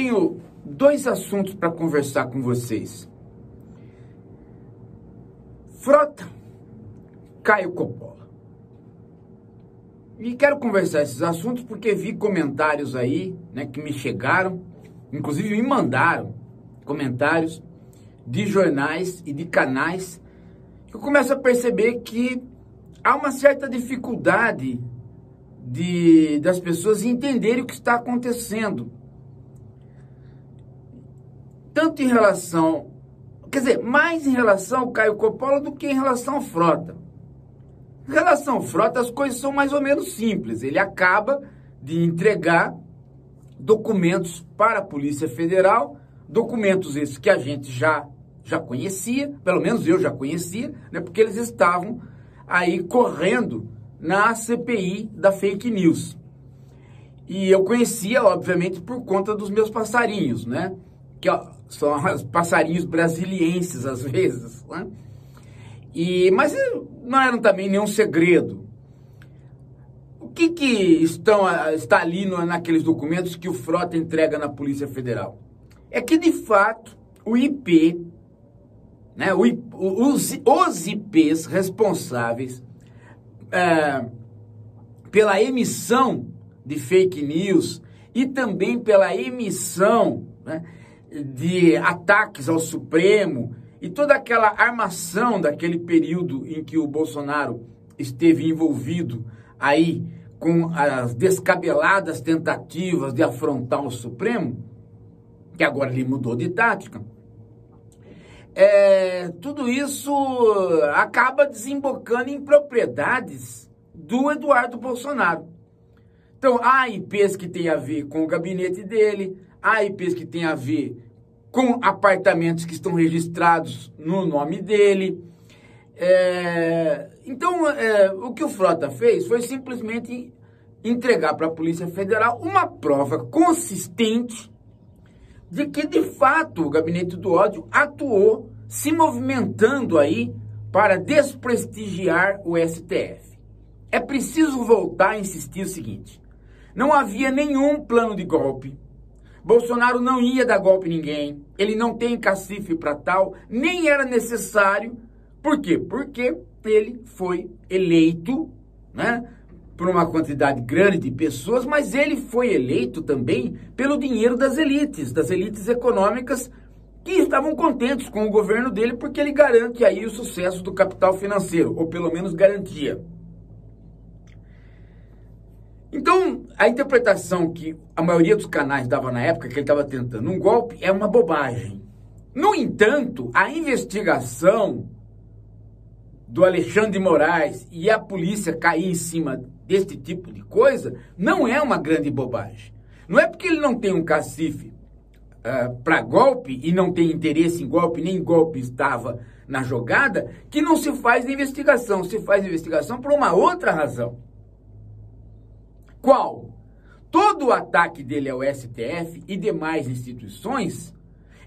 Tenho dois assuntos para conversar com vocês. Frota, Caio Coppola. E quero conversar esses assuntos porque vi comentários aí, né, que me chegaram, inclusive me mandaram comentários de jornais e de canais eu começo a perceber que há uma certa dificuldade de, das pessoas entenderem o que está acontecendo tanto em relação, quer dizer, mais em relação ao Caio Coppola do que em relação ao Frota. Em relação ao Frota, as coisas são mais ou menos simples. Ele acaba de entregar documentos para a Polícia Federal, documentos esses que a gente já já conhecia, pelo menos eu já conhecia, né, porque eles estavam aí correndo na CPI da fake news. E eu conhecia, obviamente, por conta dos meus passarinhos, né? Que ó, são os passarinhos brasilienses às vezes, né? E, mas não eram também nenhum segredo. O que, que estão, está ali no, naqueles documentos que o Frota entrega na Polícia Federal? É que, de fato, o IP, né, o, os, os IPs responsáveis é, pela emissão de fake news e também pela emissão né, de ataques ao Supremo e toda aquela armação daquele período em que o Bolsonaro esteve envolvido aí com as descabeladas tentativas de afrontar o Supremo, que agora ele mudou de tática, é, tudo isso acaba desembocando em propriedades do Eduardo Bolsonaro. Então, há IPs que têm a ver com o gabinete dele, há IPs que têm a ver com apartamentos que estão registrados no nome dele. É, então, é, o que o Frota fez foi simplesmente entregar para a Polícia Federal uma prova consistente de que, de fato, o Gabinete do Ódio atuou se movimentando aí para desprestigiar o STF. É preciso voltar a insistir o seguinte: não havia nenhum plano de golpe, Bolsonaro não ia dar golpe em ninguém, ele não tem cacife para tal, nem era necessário. Por quê? Porque ele foi eleito, né? Por uma quantidade grande de pessoas, mas ele foi eleito também pelo dinheiro das elites, das elites econômicas que estavam contentes com o governo dele porque ele garante aí o sucesso do capital financeiro, ou pelo menos garantia. Então, a interpretação que a maioria dos canais dava na época, que ele estava tentando um golpe, é uma bobagem. No entanto, a investigação do Alexandre de Moraes e a polícia cair em cima deste tipo de coisa não é uma grande bobagem. Não é porque ele não tem um cacife uh, ah, para golpe e não tem interesse em golpe, nem golpe estava na jogada, que não se faz investigação. Se faz investigação por uma outra razão. Qual? Todo o ataque dele ao STF e demais instituições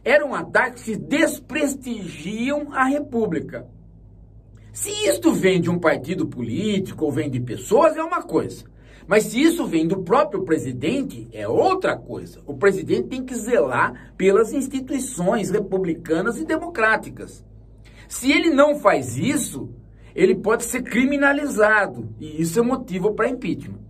eram ataques que desprestigiam a República. Se isto vem de um partido político ou vem de pessoas, é uma coisa. Mas se isso vem do próprio presidente, é outra coisa. O presidente tem que zelar pelas instituições republicanas e democráticas. Se ele não faz isso, ele pode ser criminalizado. E isso é motivo para impeachment.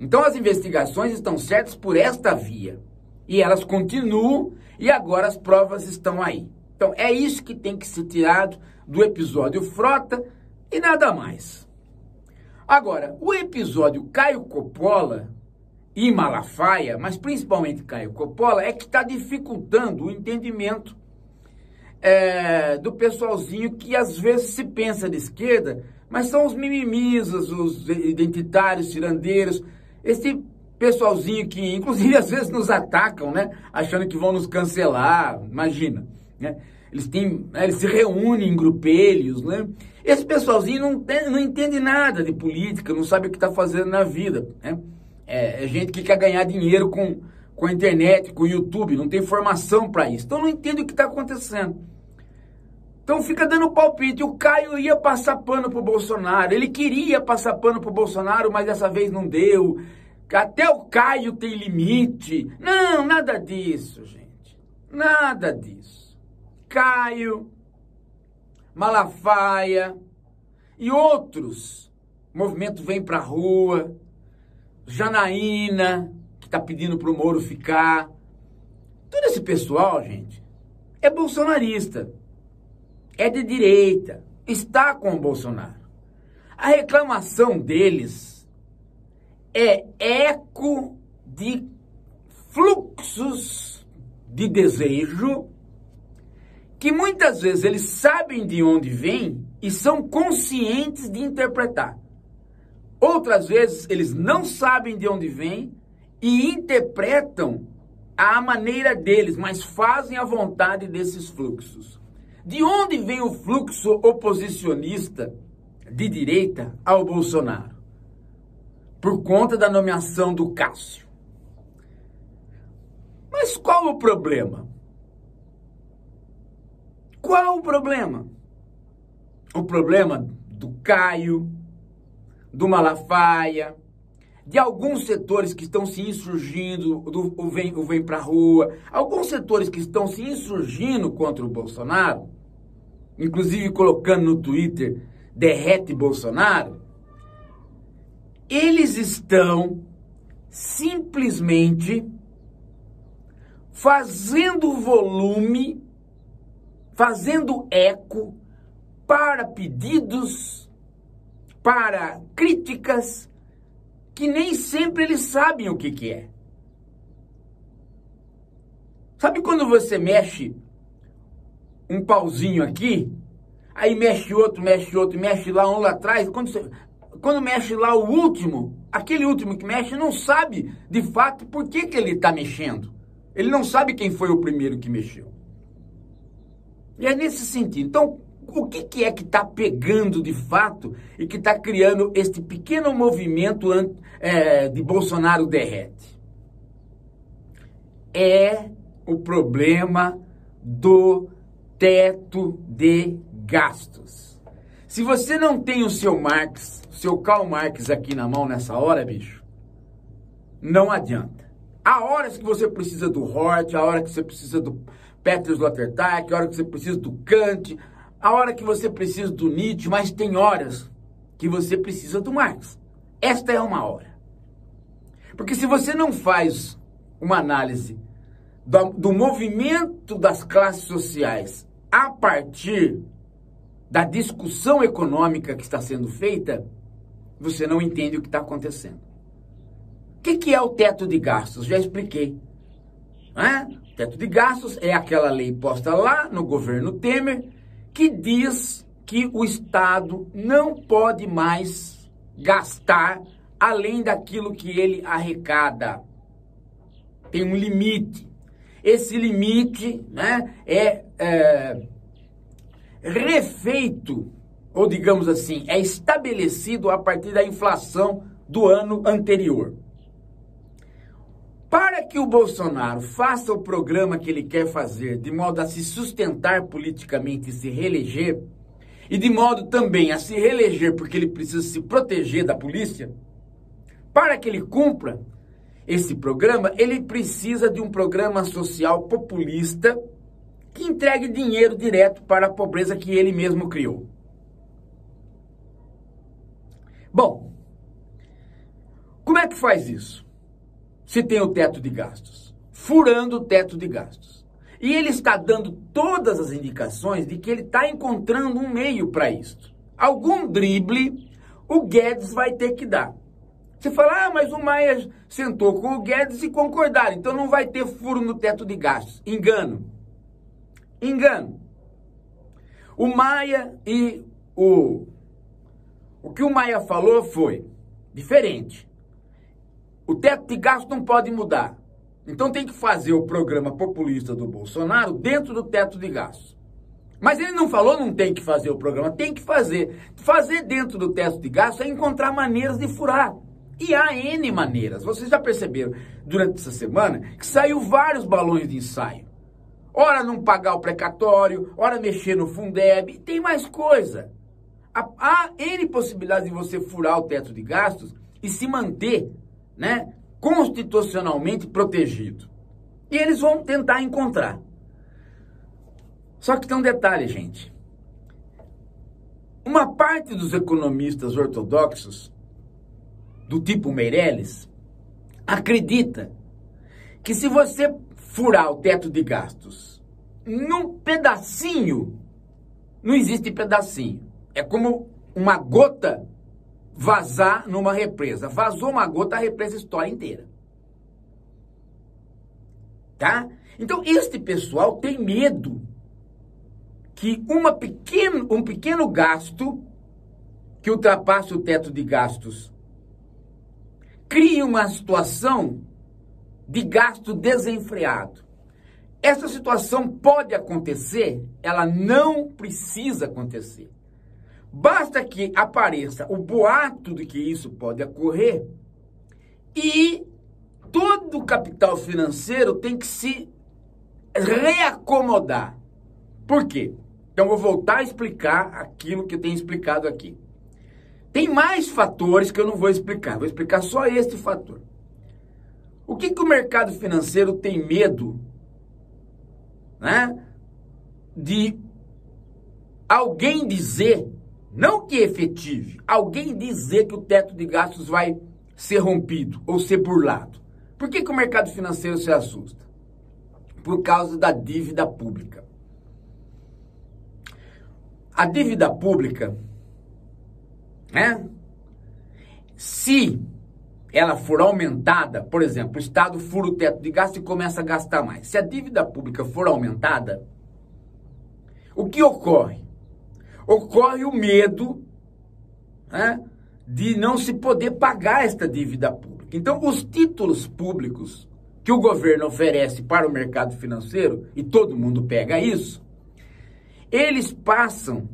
Então as investigações estão certas por esta via. E elas continuam e agora as provas estão aí. Então é isso que tem que ser tirado do episódio Frota e nada mais. Agora, o episódio Caio Coppola e Malafaia, mas principalmente Caio Coppola, é que está dificultando o entendimento é, do pessoalzinho que às vezes se pensa de esquerda, mas são os mimimisas, os identitários, tirandeiros, esse pessoalzinho que, inclusive, às vezes nos atacam, né? Achando que vão nos cancelar, imagina, né? Eles, têm, né? eles se reúnem em grupelhos, né? Esse pessoalzinho não, tem, não entende nada de política, não sabe o que está fazendo na vida, né? É, é, gente que quer ganhar dinheiro com, com a internet, com o YouTube, não tem formação para isso. Então não entende o que está acontecendo. Então fica dando palpite. O Caio ia passar pano pro Bolsonaro. Ele queria passar pano pro Bolsonaro, mas dessa vez não deu. até o Caio tem limite. Não, nada disso, gente. Nada disso. Caio, Malafaia e outros. O movimento vem pra rua. Janaína, que está pedindo pro Moro ficar. Todo esse pessoal, gente, é bolsonarista. É de direita. Está com o Bolsonaro. A reclamação deles é eco de fluxos de desejo que muitas vezes eles sabem de onde vem e são conscientes de interpretar. Outras vezes eles não sabem de onde vem e interpretam a maneira deles, mas fazem a vontade desses fluxos. De onde vem o fluxo oposicionista de direita ao Bolsonaro? Por conta da nomeação do Cássio. Mas qual o problema? Qual o problema? O problema do Caio, do Malafaia, de alguns setores que estão se insurgindo, do, o vem, o vem para a rua, alguns setores que estão se insurgindo contra o Bolsonaro, inclusive colocando no Twitter, derrete Bolsonaro, eles estão simplesmente fazendo volume, fazendo eco para pedidos, para críticas, que nem sempre eles sabem o que, que é. Sabe quando você mexe um pauzinho aqui, aí mexe outro, mexe outro, mexe lá um lá atrás, quando, você, quando mexe lá o último, aquele último que mexe não sabe de fato por que, que ele está mexendo. Ele não sabe quem foi o primeiro que mexeu. E é nesse sentido. Então, o que, que é que está pegando de fato e que está criando este pequeno movimento é, de Bolsonaro derrete? É o problema do teto de gastos. Se você não tem o seu Marx, o seu Karl Marx aqui na mão nessa hora, bicho, não adianta. Há horas que você precisa do Hort, há hora que você precisa do Petrus Lottertag, há hora que você precisa do Kant, a hora que você precisa do Nietzsche, mas tem horas que você precisa do Marx. Esta é uma hora. Porque se você não faz uma análise do, do movimento das classes sociais a partir da discussão econômica que está sendo feita, você não entende o que está acontecendo. O que, que, é o teto de gastos? Já expliquei. É? O teto de gastos é aquela lei posta lá no governo Temer que diz que o Estado não pode mais gastar além daquilo que ele arrecada. Tem um limite. Esse limite né, é, é refeito, ou digamos assim, é estabelecido a partir da inflação do ano anterior. Para que o Bolsonaro faça o programa que ele quer fazer, de modo a se sustentar politicamente e se reeleger, e de modo também a se reeleger porque ele precisa se proteger da polícia, para que ele cumpra esse programa, ele precisa de um programa social populista que entregue dinheiro direto para a pobreza que ele mesmo criou. Bom, como é que faz isso? se tem o teto de gastos, furando o teto de gastos. E ele está dando todas as indicações de que ele está encontrando um meio para isso. Algum drible o Guedes vai ter que dar. Você fala, ah, mas o Maia sentou com o Guedes e concordaram, então não vai ter furo no teto de gastos. Engano. Engano. O Maia e o. O que o Maia falou foi diferente. O teto de gasto não pode mudar. Então tem que fazer o programa populista do Bolsonaro dentro do teto de gastos. Mas ele não falou não tem que fazer o programa, tem que fazer. Fazer dentro do teto de gastos é encontrar maneiras de furar. E há N maneiras. Vocês já perceberam durante essa semana que saiu vários balões de ensaio. Ora não pagar o precatório, ora mexer no Fundeb, tem mais coisa. Há N possibilidades de você furar o teto de gastos e se manter né, constitucionalmente protegido. E eles vão tentar encontrar. Só que tem um detalhe, gente. Uma parte dos economistas ortodoxos, do tipo Meirelles, acredita que se você furar o teto de gastos num pedacinho, não existe pedacinho. É como uma gota vazar numa represa. Vazou uma gota, a represa estoura inteira. Tá? Então, este pessoal tem medo que uma pequeno, um pequeno gasto que ultrapasse o teto de gastos crie uma situação de gasto desenfreado. Essa situação pode acontecer, ela não precisa acontecer. Basta que apareça o boato de que isso pode ocorrer e todo o capital financeiro tem que se reacomodar. Por quê? Então vou voltar a explicar aquilo que eu tenho explicado aqui. Tem mais fatores que eu não vou explicar, vou explicar só este fator. O que, que o mercado financeiro tem medo né, de alguém dizer não que efetive, alguém dizer que o teto de gastos vai ser rompido ou ser burlado. Por que, que o mercado financeiro se assusta? Por causa da dívida pública. A dívida pública, né? Se ela for aumentada, por exemplo, o Estado fura o teto de gasto e começa a gastar mais. Se a dívida pública for aumentada, o que ocorre? ocorre o medo né, de não se poder pagar esta dívida pública. Então, os títulos públicos que o governo oferece para o mercado financeiro, e todo mundo pega isso, eles passam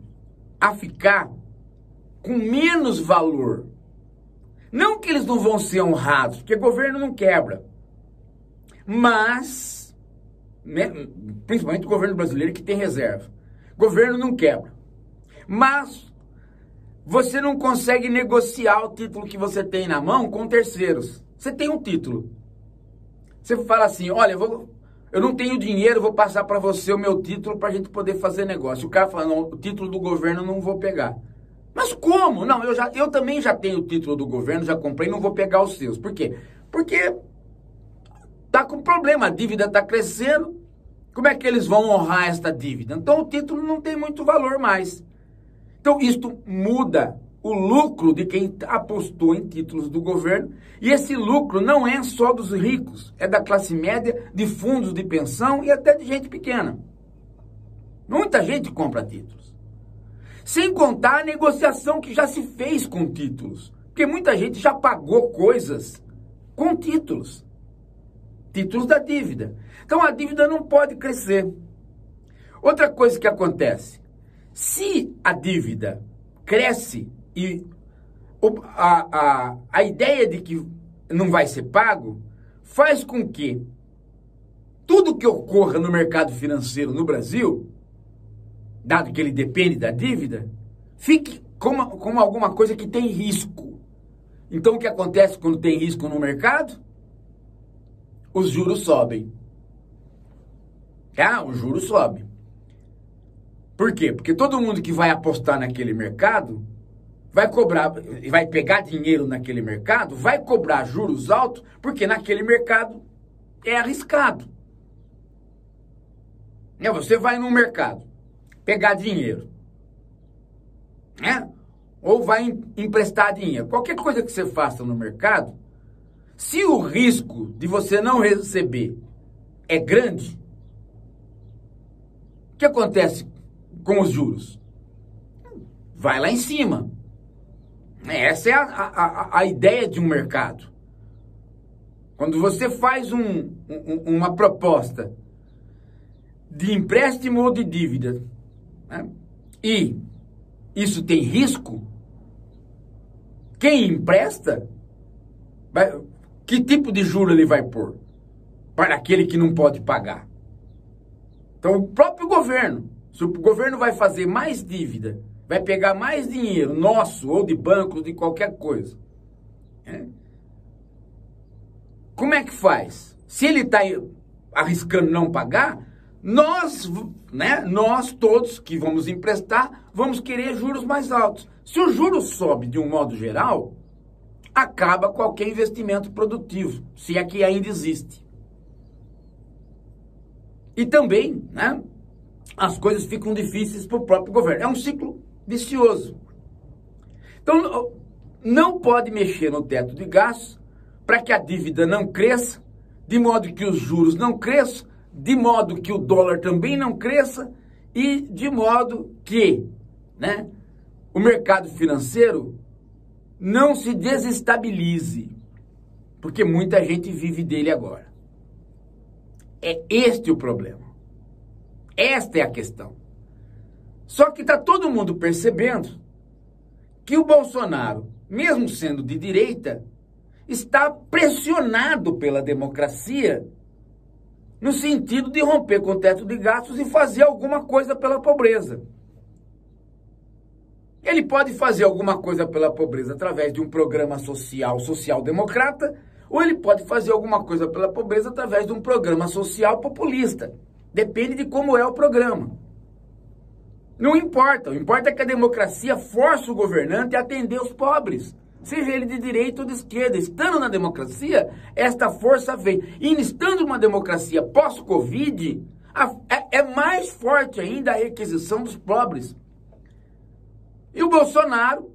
a ficar com menos valor. Não que eles não vão ser honrados, porque governo não quebra. Mas, né, principalmente o governo brasileiro que tem reserva. Governo não quebra. Mas você não consegue negociar o título que você tem na mão com terceiros. Você tem um título. Você fala assim: olha, eu, vou, eu não tenho dinheiro, vou passar para você o meu título para a gente poder fazer negócio. O cara fala: não, o título do governo não vou pegar. Mas como? Não, eu, já, eu também já tenho o título do governo, já comprei, não vou pegar os seus. Por quê? Porque tá com problema, a dívida está crescendo. Como é que eles vão honrar esta dívida? Então o título não tem muito valor mais. Então, isto muda o lucro de quem apostou em títulos do governo. E esse lucro não é só dos ricos, é da classe média, de fundos de pensão e até de gente pequena. Muita gente compra títulos. Sem contar a negociação que já se fez com títulos. Porque muita gente já pagou coisas com títulos. Títulos da dívida. Então a dívida não pode crescer. Outra coisa que acontece se a dívida cresce e a, a, a ideia de que não vai ser pago faz com que tudo que ocorra no mercado financeiro no Brasil, dado que ele depende da dívida, fique como, como alguma coisa que tem risco. Então o que acontece quando tem risco no mercado? Os juros sobem. Ah, o juro sobe. Por quê? Porque todo mundo que vai apostar naquele mercado vai cobrar, vai pegar dinheiro naquele mercado, vai cobrar juros altos, porque naquele mercado é arriscado. É, você vai no mercado pegar dinheiro, né? Ou vai emprestar dinheiro. Qualquer coisa que você faça no mercado, se o risco de você não receber é grande, o que acontece com os juros? Vai lá em cima. Essa é a, a, a ideia de um mercado. Quando você faz um, um, uma proposta de empréstimo ou de dívida né, e isso tem risco, quem empresta, vai, que tipo de juro ele vai pôr para aquele que não pode pagar? Então, o próprio governo se o governo vai fazer mais dívida, vai pegar mais dinheiro nosso ou de bancos, de qualquer coisa, né? como é que faz? Se ele está arriscando não pagar, nós, né, nós todos que vamos emprestar, vamos querer juros mais altos. Se o juro sobe de um modo geral, acaba qualquer investimento produtivo, se é que ainda existe. E também, né, as coisas ficam difíceis para o próprio governo. É um ciclo vicioso. Então, não pode mexer no teto de gastos para que a dívida não cresça, de modo que os juros não cresçam, de modo que o dólar também não cresça e de modo que né, o mercado financeiro não se desestabilize, porque muita gente vive dele agora. É este o problema. Esta é a questão. Só que está todo mundo percebendo que o Bolsonaro, mesmo sendo de direita, está pressionado pela democracia no sentido de romper com o teto de gastos e fazer alguma coisa pela pobreza. Ele pode fazer alguma coisa pela pobreza através de um programa social social-democrata, ou ele pode fazer alguma coisa pela pobreza através de um programa social populista. Depende de como é o programa. Não importa, o importa é que a democracia força o governante a atender os pobres, seja ele de direita ou de esquerda. Estando na democracia, esta força vem. E estando uma democracia pós-Covid, é, é mais forte ainda a requisição dos pobres. E o Bolsonaro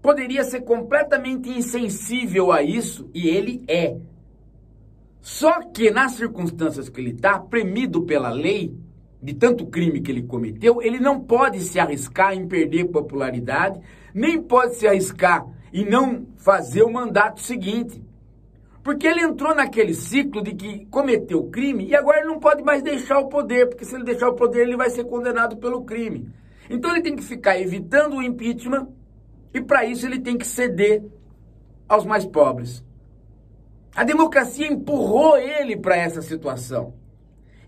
poderia ser completamente insensível a isso, e ele é. Só que nas circunstâncias que ele está, premido pela lei, de tanto crime que ele cometeu, ele não pode se arriscar em perder popularidade, nem pode se arriscar em não fazer o mandato seguinte. Porque ele entrou naquele ciclo de que cometeu crime e agora ele não pode mais deixar o poder, porque se ele deixar o poder, ele vai ser condenado pelo crime. Então ele tem que ficar evitando o impeachment e para isso ele tem que ceder aos mais pobres. A democracia empurrou ele para essa situação.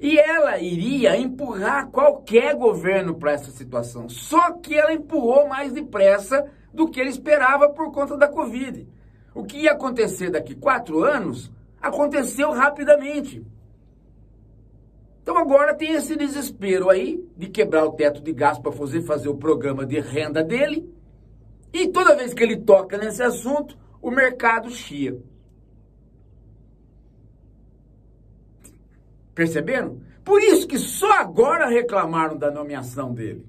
E ela iria empurrar qualquer governo para essa situação. Só que ela empurrou mais depressa do que ele esperava por conta da Covid. O que ia acontecer daqui quatro anos aconteceu rapidamente. Então agora tem esse desespero aí de quebrar o teto de gasto para fazer, fazer o programa de renda dele. E toda vez que ele toca nesse assunto, o mercado chia. Perceberam? Por isso que só agora reclamaram da nomeação dele,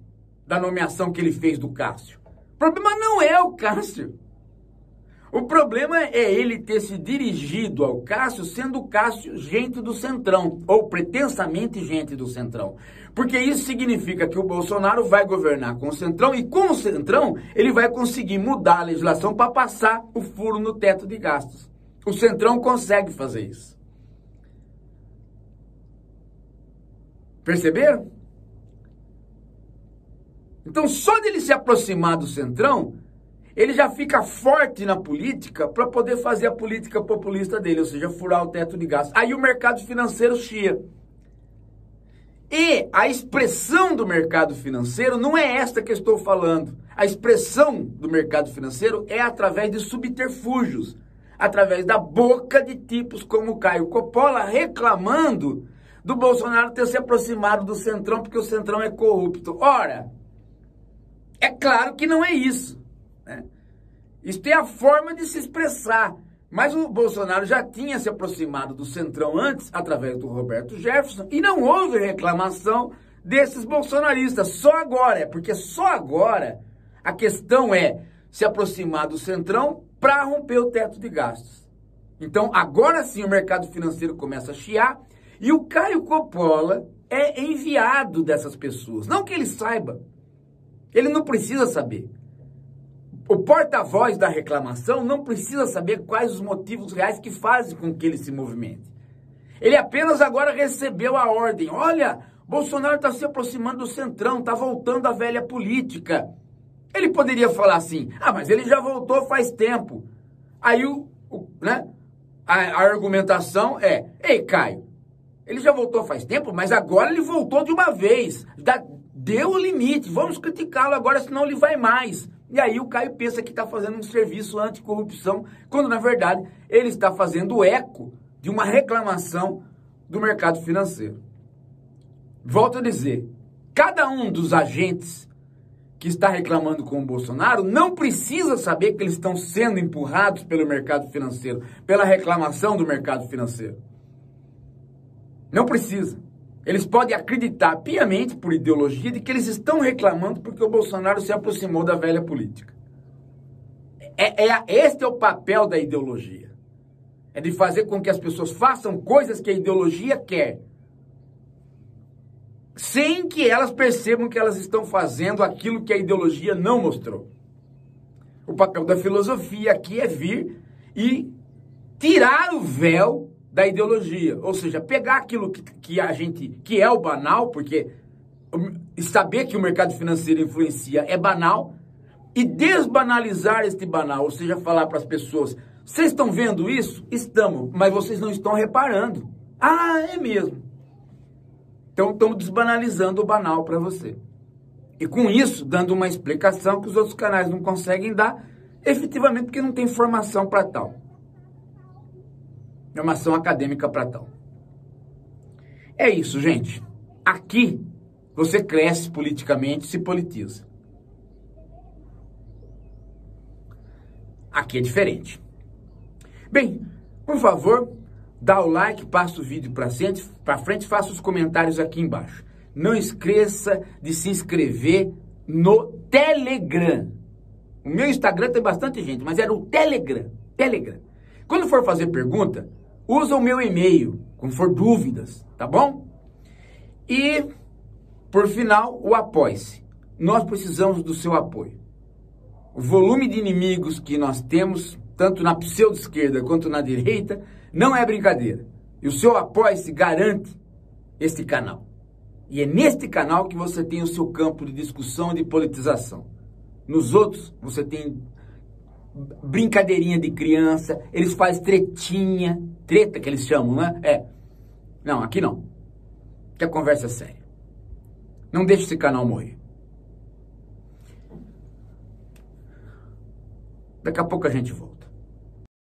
da nomeação que ele fez do Cássio. O problema não é o Cássio. O problema é ele ter se dirigido ao Cássio sendo o Cássio gente do Centrão, ou pretensamente gente do Centrão. Porque isso significa que o Bolsonaro vai governar com o Centrão e com o Centrão ele vai conseguir mudar a legislação para passar o furo no teto de gastos. O Centrão consegue fazer isso. Perceberam? Então, só dele se aproximar do Centrão, ele já fica forte na política para poder fazer a política populista dele, ou seja, furar o teto de gastos. Aí o mercado financeiro chia. E a expressão do mercado financeiro não é esta que eu estou falando. A expressão do mercado financeiro é através de subterfúgios, através da boca de tipos como Caio Coppola reclamando do Bolsonaro ter se aproximado do Centrão porque o Centrão é corrupto. Ora, é claro que não é isso. Né? Isso tem a forma de se expressar. Mas o Bolsonaro já tinha se aproximado do Centrão antes, através do Roberto Jefferson, e não houve reclamação desses bolsonaristas. Só agora, é porque só agora a questão é se aproximar do Centrão para romper o teto de gastos. Então, agora sim o mercado financeiro começa a chiar e o Caio Coppola é enviado dessas pessoas. Não que ele saiba, ele não precisa saber. O porta-voz da reclamação não precisa saber quais os motivos reais que fazem com que ele se movimente. Ele apenas agora recebeu a ordem. Olha, Bolsonaro está se aproximando do centrão, está voltando à velha política. Ele poderia falar assim: ah, mas ele já voltou faz tempo. Aí o, o né, a, a argumentação é: ei, Caio, ele já voltou faz tempo, mas agora ele voltou de uma vez. Deu o limite, vamos criticá-lo agora, senão ele vai mais. E aí o Caio pensa que está fazendo um serviço anticorrupção, quando na verdade ele está fazendo eco de uma reclamação do mercado financeiro. Volto a dizer, cada um dos agentes que está reclamando com o Bolsonaro não precisa saber que eles estão sendo empurrados pelo mercado financeiro, pela reclamação do mercado financeiro. Não precisa. Eles podem acreditar piamente, por ideologia, de que eles estão reclamando porque o Bolsonaro se aproximou da velha política. É, é, este é o papel da ideologia. É de fazer com que as pessoas façam coisas que a ideologia quer. Sem que elas percebam que elas estão fazendo aquilo que a ideologia não mostrou. O papel da filosofia aqui é vir e tirar o véu da ideologia, ou seja, pegar aquilo que, que a gente que é o banal, porque saber que o mercado financeiro influencia é banal e desbanalizar este banal, ou seja, falar para as pessoas: vocês estão vendo isso? Estamos, mas vocês não estão reparando. Ah, é mesmo. Então estamos desbanalizando o banal para você. E com isso, dando uma explicação que os outros canais não conseguem dar, efetivamente porque não tem formação para tal formação acadêmica para tal. É isso, gente. Aqui você cresce politicamente, se politiza. Aqui é diferente. Bem, por favor, dá o like, passa o vídeo para frente, para frente, faça os comentários aqui embaixo. Não esqueça de se inscrever no Telegram. O meu Instagram tem bastante gente, mas era o Telegram. Telegram. Quando for fazer pergunta, Usa o meu e-mail, quando for dúvidas, tá bom? E, por final, o apoie-se. Nós precisamos do seu apoio. O volume de inimigos que nós temos, tanto na pseudo-esquerda quanto na direita, não é brincadeira. E o seu apoio-se garante este canal. E é neste canal que você tem o seu campo de discussão e de politização. Nos outros, você tem brincadeirinha de criança, eles fazem tretinha, treta que eles chamam, né? É. Não, aqui não. Que a conversa é séria. Não deixe esse canal morrer. Daqui a pouco a gente volta.